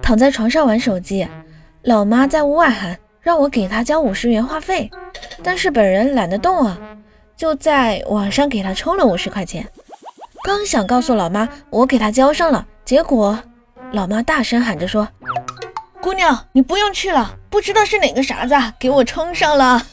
躺在床上玩手机老妈在屋外喊让我给她交五十元话费。但是本人懒得动啊就在网上给她充了五十块钱。刚想告诉老妈我给她交上了结果老妈大声喊着说姑娘你不用去了不知道是哪个傻子给我充上了。